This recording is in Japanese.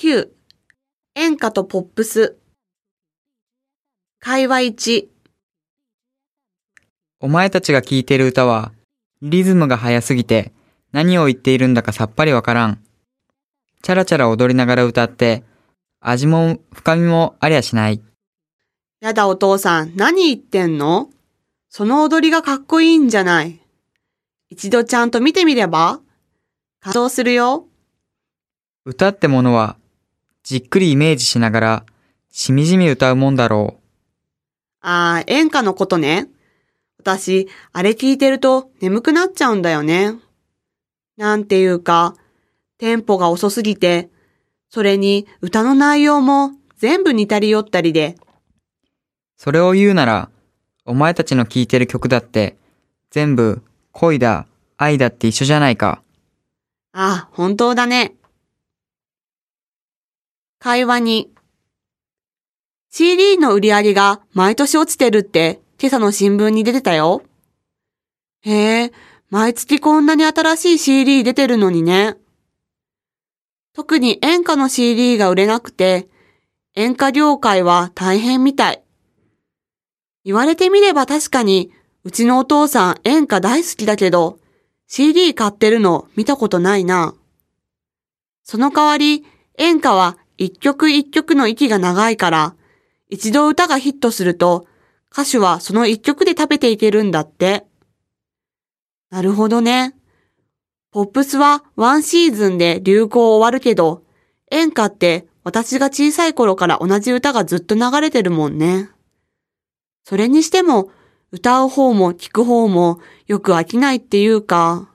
9. 演歌とポップス。会話1。お前たちが聴いてる歌は、リズムが速すぎて、何を言っているんだかさっぱりわからん。チャラチャラ踊りながら歌って、味も深みもありゃしない。やだお父さん、何言ってんの？その踊りがかっこいいんじゃない。一度ちゃんと見てみれば感動するよ。歌ってものは、じっくりイメージしながら、しみじみ歌うもんだろう。あー、演歌のことね。私、あれ聞いてると眠くなっちゃうんだよね。なんていうか、テンポが遅すぎて、それに歌の内容も全部似たり寄ったりで、それを言うなら、お前たちの聴いてる曲だって、全部、恋だ、愛だって一緒じゃないか。あ、本当だね。会話に。CD の売り上げが毎年落ちてるって今朝の新聞に出てたよ。へえ、毎月こんなに新しい CD 出てるのにね。特に演歌の CD が売れなくて、演歌業界は大変みたい。言われてみれば確かに、うちのお父さん演歌大好きだけど、CD 買ってるの見たことないな。その代わり、演歌は一曲一曲の息が長いから、一度歌がヒットすると、歌手はその一曲で食べていけるんだって。なるほどね。ポップスはワンシーズンで流行終わるけど、演歌って私が小さい頃から同じ歌がずっと流れてるもんね。それにしても、歌う方も聞く方もよく飽きないっていうか、